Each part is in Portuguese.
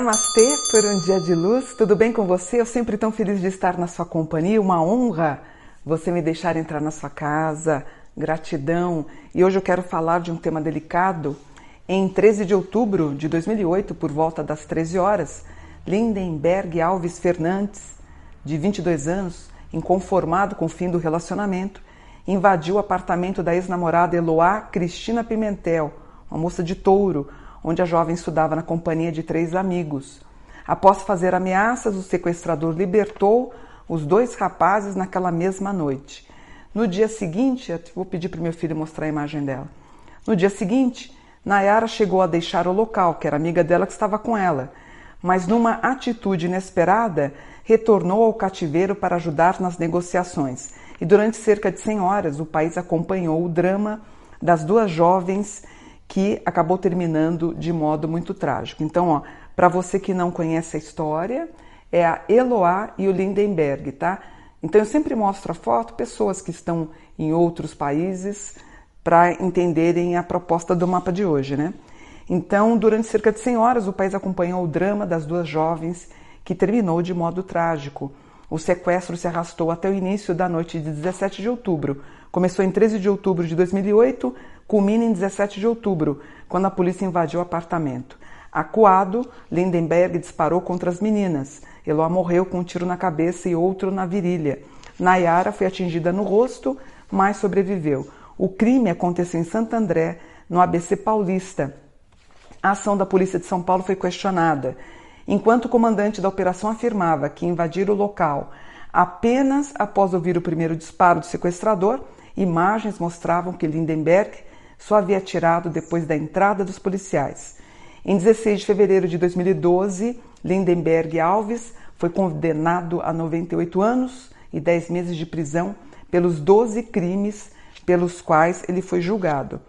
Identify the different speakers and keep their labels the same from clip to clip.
Speaker 1: Namastê por um dia de luz, tudo bem com você? Eu sempre tão feliz de estar na sua companhia, uma honra você me deixar entrar na sua casa, gratidão. E hoje eu quero falar de um tema delicado. Em 13 de outubro de 2008, por volta das 13 horas, Lindenberg Alves Fernandes, de 22 anos, inconformado com o fim do relacionamento, invadiu o apartamento da ex-namorada Eloá Cristina Pimentel, uma moça de touro, onde a jovem estudava na companhia de três amigos. Após fazer ameaças, o sequestrador libertou os dois rapazes naquela mesma noite. No dia seguinte, vou pedir para meu filho mostrar a imagem dela. No dia seguinte, Nayara chegou a deixar o local, que era amiga dela que estava com ela, mas numa atitude inesperada, retornou ao cativeiro para ajudar nas negociações. E durante cerca de 100 horas, o país acompanhou o drama das duas jovens que acabou terminando de modo muito trágico. Então, para você que não conhece a história, é a Eloá e o Lindenberg, tá? Então eu sempre mostro a foto, pessoas que estão em outros países para entenderem a proposta do mapa de hoje, né? Então, durante cerca de 100 horas, o país acompanhou o drama das duas jovens que terminou de modo trágico. O sequestro se arrastou até o início da noite de 17 de outubro. Começou em 13 de outubro de 2008, culmina em 17 de outubro, quando a polícia invadiu o apartamento. Acuado, Lindenberg disparou contra as meninas. Eloá morreu com um tiro na cabeça e outro na virilha. Nayara foi atingida no rosto, mas sobreviveu. O crime aconteceu em Santo André, no ABC Paulista. A ação da Polícia de São Paulo foi questionada. Enquanto o comandante da operação afirmava que invadiram o local apenas após ouvir o primeiro disparo do sequestrador, imagens mostravam que Lindenberg só havia atirado depois da entrada dos policiais. Em 16 de fevereiro de 2012, Lindenberg Alves foi condenado a 98 anos e 10 meses de prisão pelos 12 crimes pelos quais ele foi julgado.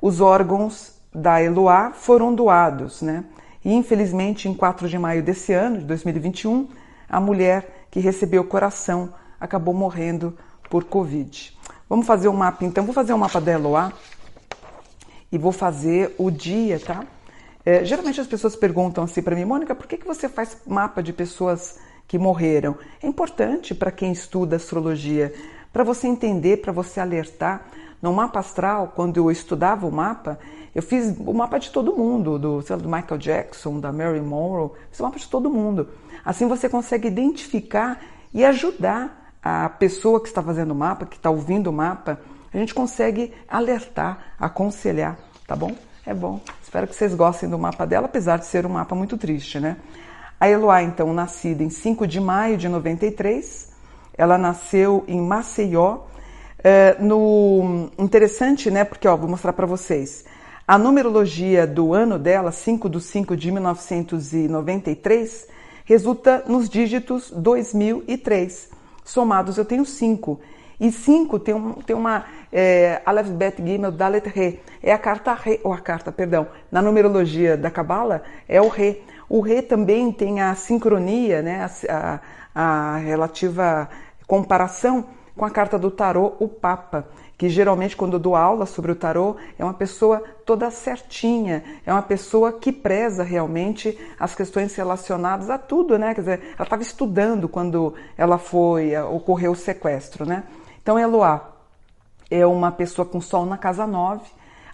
Speaker 1: Os órgãos da Eloá foram doados, né? E infelizmente, em 4 de maio desse ano, de 2021, a mulher que recebeu o coração acabou morrendo por Covid. Vamos fazer um mapa então. Vou fazer um mapa da Eloá e vou fazer o dia, tá? É, geralmente as pessoas perguntam assim para mim, Mônica, por que, que você faz mapa de pessoas que morreram? É importante para quem estuda astrologia, para você entender, para você alertar. No mapa astral, quando eu estudava o mapa, eu fiz o mapa de todo mundo, do, lá, do Michael Jackson, da Mary Monroe, fiz o mapa de todo mundo. Assim você consegue identificar e ajudar a pessoa que está fazendo o mapa, que está ouvindo o mapa, a gente consegue alertar, aconselhar, tá bom? É bom. Espero que vocês gostem do mapa dela, apesar de ser um mapa muito triste, né? A Eloá, então, nascida em 5 de maio de 93, ela nasceu em Maceió. É, no interessante, né? Porque ó, vou mostrar para vocês. A numerologia do ano dela, 5 de 5 de 1993, resulta nos dígitos 2003. Somados eu tenho 5. E 5 tem, um, tem uma é, Aleph Bet Gimel Dalet Re. É a carta Re, ou a carta, perdão, na numerologia da Kabbalah é o Re. O Re também tem a sincronia, né, a, a, a relativa comparação com a carta do tarô, o Papa, que geralmente quando eu dou aula sobre o tarô é uma pessoa toda certinha, é uma pessoa que preza realmente as questões relacionadas a tudo, né? Quer dizer, ela estava estudando quando ela foi ocorreu o sequestro, né? Então Eloá é uma pessoa com Sol na casa 9,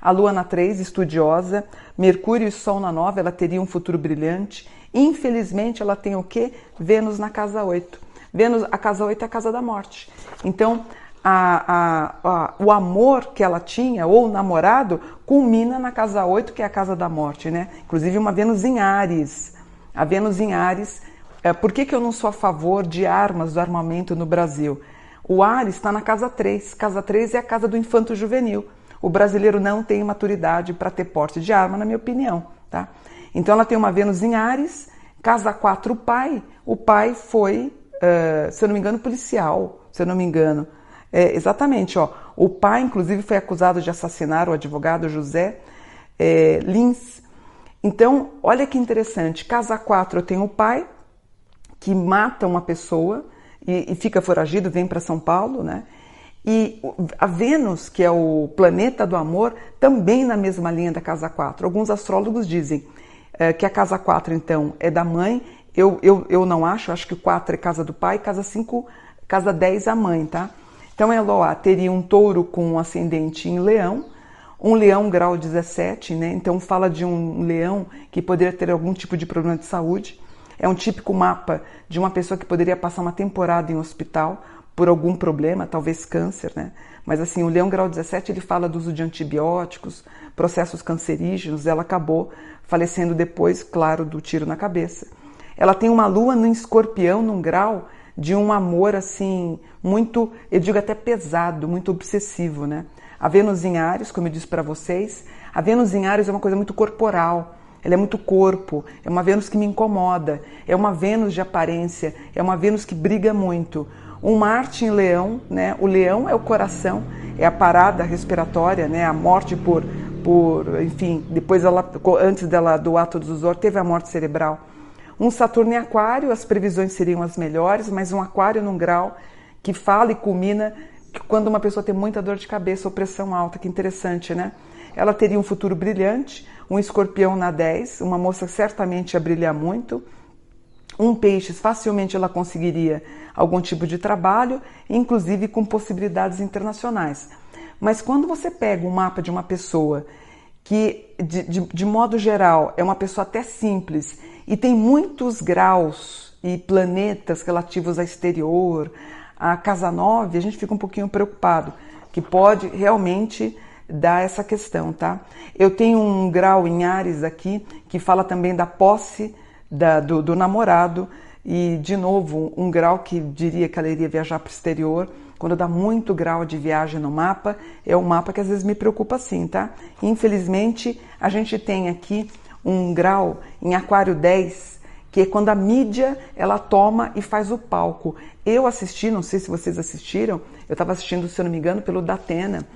Speaker 1: a Lua na 3, estudiosa, Mercúrio e Sol na 9, ela teria um futuro brilhante. Infelizmente, ela tem o quê? Vênus na casa 8. Vênus, a casa 8 é a casa da morte. Então, a, a, a, o amor que ela tinha, ou o namorado, culmina na casa 8, que é a casa da morte, né? Inclusive uma Vênus em Ares. A Vênus em Ares. É, por que, que eu não sou a favor de armas, do armamento no Brasil? O Ares está na casa 3. Casa 3 é a casa do infanto juvenil. O brasileiro não tem maturidade para ter porte de arma, na minha opinião. Tá? Então ela tem uma Vênus em Ares, casa 4 o pai. O pai foi, uh, se eu não me engano, policial, se eu não me engano. É, exatamente, ó. O pai, inclusive, foi acusado de assassinar o advogado José é, Lins. Então, olha que interessante. Casa 4 eu tenho o pai que mata uma pessoa e, e fica foragido, vem para São Paulo, né? E a Vênus, que é o planeta do amor, também na mesma linha da casa 4. Alguns astrólogos dizem é, que a casa 4, então, é da mãe. Eu, eu, eu não acho, acho que 4 é casa do pai, casa 5, casa 10 a mãe, tá? Então, Eloá teria um touro com um ascendente em leão, um leão grau 17, né? Então fala de um leão que poderia ter algum tipo de problema de saúde. É um típico mapa de uma pessoa que poderia passar uma temporada em hospital por algum problema, talvez câncer, né? Mas assim, o leão grau 17 ele fala do uso de antibióticos, processos cancerígenos. Ela acabou falecendo depois, claro, do tiro na cabeça. Ela tem uma lua no escorpião num grau de um amor assim muito, eu digo até pesado, muito obsessivo, né? A Vênus em Ares, como eu disse para vocês, a Vênus em Ares é uma coisa muito corporal, ela é muito corpo, é uma Vênus que me incomoda, é uma Vênus de aparência, é uma Vênus que briga muito. Um Marte em Leão, né? O Leão é o coração, é a parada respiratória, né? A morte por, por, enfim, depois ela, antes dela do ato do Zor, teve a morte cerebral. Um Saturno em Aquário, as previsões seriam as melhores, mas um Aquário num grau que fala e culmina quando uma pessoa tem muita dor de cabeça ou pressão alta, que interessante, né? Ela teria um futuro brilhante, um escorpião na 10, uma moça certamente ia brilhar muito. Um peixes, facilmente ela conseguiria algum tipo de trabalho, inclusive com possibilidades internacionais. Mas quando você pega um mapa de uma pessoa que, de, de, de modo geral, é uma pessoa até simples e tem muitos graus e planetas relativos ao exterior, a casa 9, a gente fica um pouquinho preocupado, que pode realmente dar essa questão, tá? Eu tenho um grau em Ares aqui que fala também da posse da, do, do, namorado e, de novo, um grau que diria que ela iria viajar para o exterior. Quando dá muito grau de viagem no mapa, é um mapa que às vezes me preocupa assim, tá? Infelizmente, a gente tem aqui um grau em Aquário 10 que é quando a mídia ela toma e faz o palco. Eu assisti, não sei se vocês assistiram, eu estava assistindo, se eu não me engano, pelo Datena,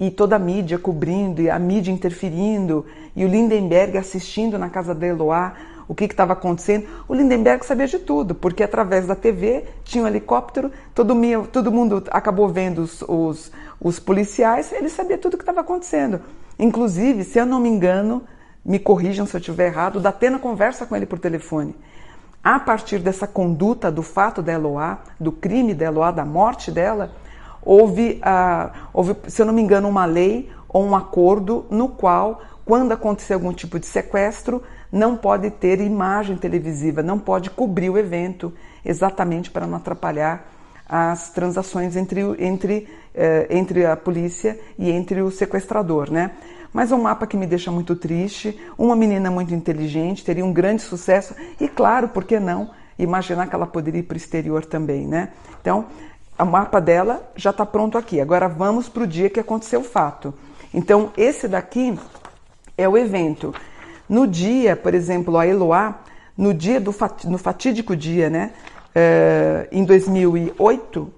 Speaker 1: e toda a mídia cobrindo, e a mídia interferindo, e o Lindenberg assistindo na casa da Eloá o que estava acontecendo. O Lindenberg sabia de tudo, porque através da TV tinha um helicóptero, todo, todo mundo acabou vendo os, os, os policiais, ele sabia tudo o que estava acontecendo. Inclusive, se eu não me engano, me corrijam se eu estiver errado, o Datena conversa com ele por telefone. A partir dessa conduta do fato da Eloá, do crime da Eloá, da morte dela, houve, uh, houve, se eu não me engano, uma lei ou um acordo no qual, quando acontecer algum tipo de sequestro, não pode ter imagem televisiva, não pode cobrir o evento, exatamente para não atrapalhar as transações entre, entre, uh, entre a polícia e entre o sequestrador, né? mas é um mapa que me deixa muito triste. Uma menina muito inteligente, teria um grande sucesso e, claro, por que não imaginar que ela poderia ir para o exterior também, né? Então, o mapa dela já está pronto aqui. Agora vamos para o dia que aconteceu o fato. Então, esse daqui é o evento. No dia, por exemplo, a Eloá, no dia do no fatídico dia, né? Uh, em 2008,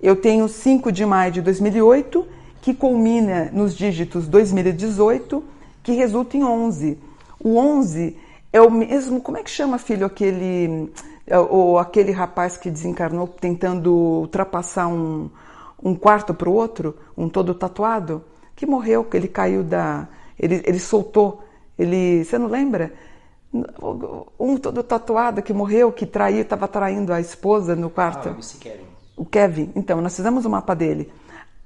Speaker 1: eu tenho 5 de maio de 2008 que culmina nos dígitos 2018, que resulta em 11. O 11 é o mesmo, como é que chama, filho, aquele, é, ou aquele rapaz que desencarnou tentando ultrapassar um, um quarto para o outro, um todo tatuado, que morreu, que ele caiu da. Ele, ele soltou, ele. Você não lembra? Um todo tatuado que morreu, que traiu, estava traindo a esposa no quarto. Ah, o Kevin. O Kevin. Então, nós fizemos o mapa dele.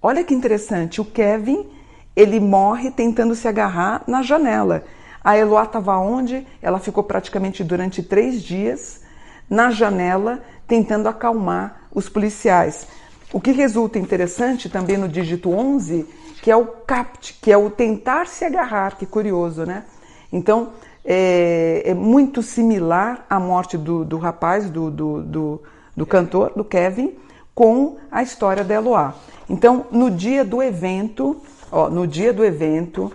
Speaker 1: Olha que interessante, o Kevin, ele morre tentando se agarrar na janela. A Eloá estava onde? Ela ficou praticamente durante três dias na janela tentando acalmar os policiais. O que resulta interessante também no dígito 11, que é o CAPT, que é o tentar se agarrar, que curioso, né? Então, é, é muito similar à morte do, do rapaz, do, do, do, do cantor, do Kevin, com a história da Eloá. Então, no dia do evento, ó, no dia do evento,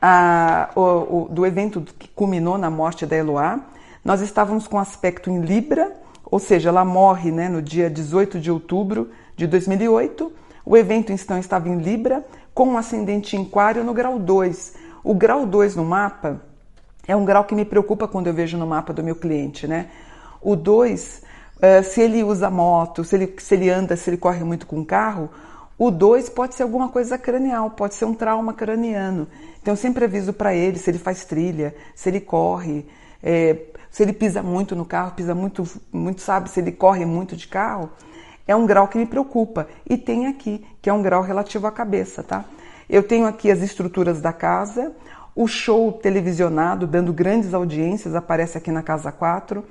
Speaker 1: a, o, o, do evento que culminou na morte da Eloá, nós estávamos com aspecto em Libra, ou seja, ela morre né, no dia 18 de outubro de 2008. O evento então estava em Libra, com um ascendente em Aquário no grau 2. O grau 2 no mapa é um grau que me preocupa quando eu vejo no mapa do meu cliente, né? O 2, eh, se ele usa moto, se ele, se ele anda, se ele corre muito com carro, O 2 pode ser alguma coisa cranial, pode ser um trauma craniano. Então eu sempre aviso para ele se ele faz trilha, se ele corre, é, se ele pisa muito no carro, pisa muito, muito, sabe, se ele corre muito de carro, é um grau que me preocupa. E tem aqui, que é um grau relativo à cabeça, tá? Eu tenho aqui as estruturas da casa, o show televisionado dando grandes audiências aparece aqui na casa 4.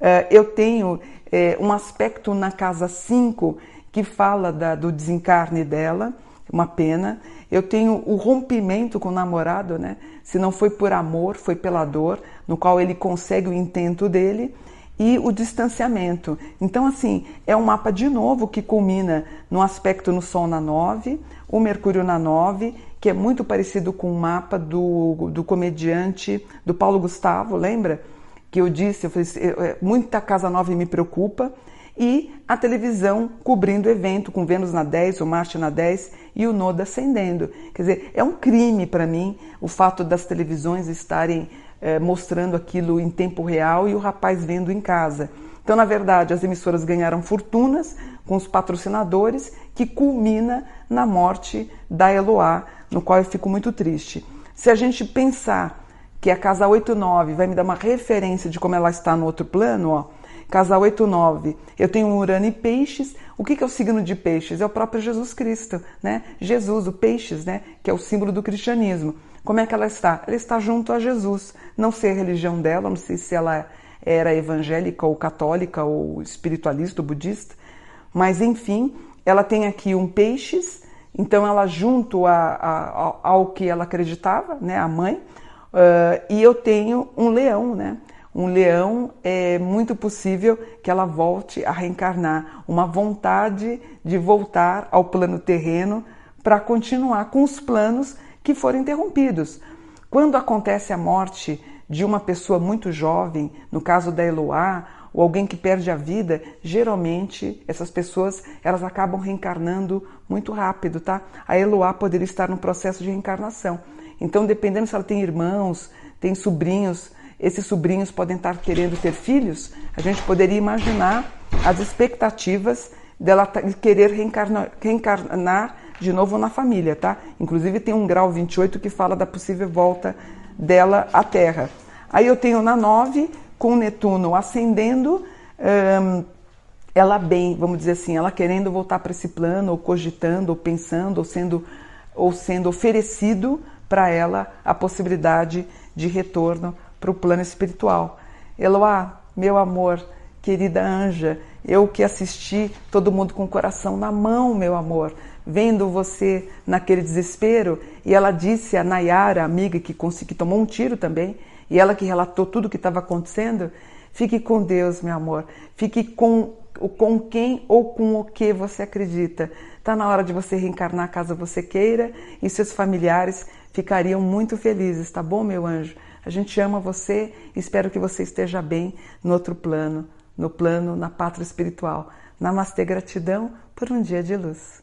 Speaker 1: É, eu tenho é, um aspecto na casa 5 que fala da, do desencarne dela, uma pena. Eu tenho o rompimento com o namorado, né? Se não foi por amor, foi pela dor, no qual ele consegue o intento dele e o distanciamento. Então, assim, é um mapa de novo que culmina no aspecto no Sol na 9, o Mercúrio na 9, que é muito parecido com o mapa do, do comediante do Paulo Gustavo, lembra? Que eu disse, eu falei, é, muita casa 9 me preocupa e a televisão cobrindo o evento, com Vênus na 10, o Marte na 10 e o Nodo ascendendo. Quer dizer, é um crime para mim o fato das televisões estarem é, mostrando aquilo em tempo real e o rapaz vendo em casa. Então, na verdade, as emissoras ganharam fortunas com os patrocinadores, que culmina na morte da Eloá, no qual eu fico muito triste. Se a gente pensar que a casa 89 vai me dar uma referência de como ela está no outro plano, ó, Casa 8, 9. Eu tenho Urano e Peixes. O que é o signo de Peixes? É o próprio Jesus Cristo, né? Jesus, o Peixes, né? Que é o símbolo do cristianismo. Como é que ela está? Ela está junto a Jesus. Não sei a religião dela, não sei se ela era evangélica ou católica ou espiritualista ou budista, mas enfim, ela tem aqui um Peixes, então ela junto a, a, ao que ela acreditava, né? A mãe. Uh, e eu tenho um leão, né? Um leão, é muito possível que ela volte a reencarnar, uma vontade de voltar ao plano terreno para continuar com os planos que foram interrompidos. Quando acontece a morte de uma pessoa muito jovem, no caso da Eloá, ou alguém que perde a vida, geralmente essas pessoas elas acabam reencarnando muito rápido, tá? A Eloá poderia estar no processo de reencarnação. Então, dependendo se ela tem irmãos, tem sobrinhos esses sobrinhos podem estar querendo ter filhos, a gente poderia imaginar as expectativas dela querer reencarnar, reencarnar de novo na família, tá? Inclusive tem um grau 28 que fala da possível volta dela à Terra. Aí eu tenho na 9, com Netuno ascendendo, hum, ela bem, vamos dizer assim, ela querendo voltar para esse plano, ou cogitando, ou pensando, ou sendo, ou sendo oferecido para ela a possibilidade de retorno para o plano espiritual. Eloá, meu amor, querida anja, eu que assisti todo mundo com o coração na mão, meu amor, vendo você naquele desespero, e ela disse a Nayara, amiga que, que tomou um tiro também, e ela que relatou tudo o que estava acontecendo, fique com Deus, meu amor, fique com, com quem ou com o que você acredita. Está na hora de você reencarnar caso você queira, e seus familiares ficariam muito felizes, tá bom, meu anjo? A gente ama você e espero que você esteja bem no outro plano, no plano, na pátria espiritual. Namastê, gratidão por um dia de luz.